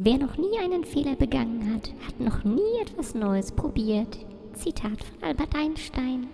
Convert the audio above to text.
Wer noch nie einen Fehler begangen hat, hat noch nie etwas Neues probiert. Zitat von Albert Einstein.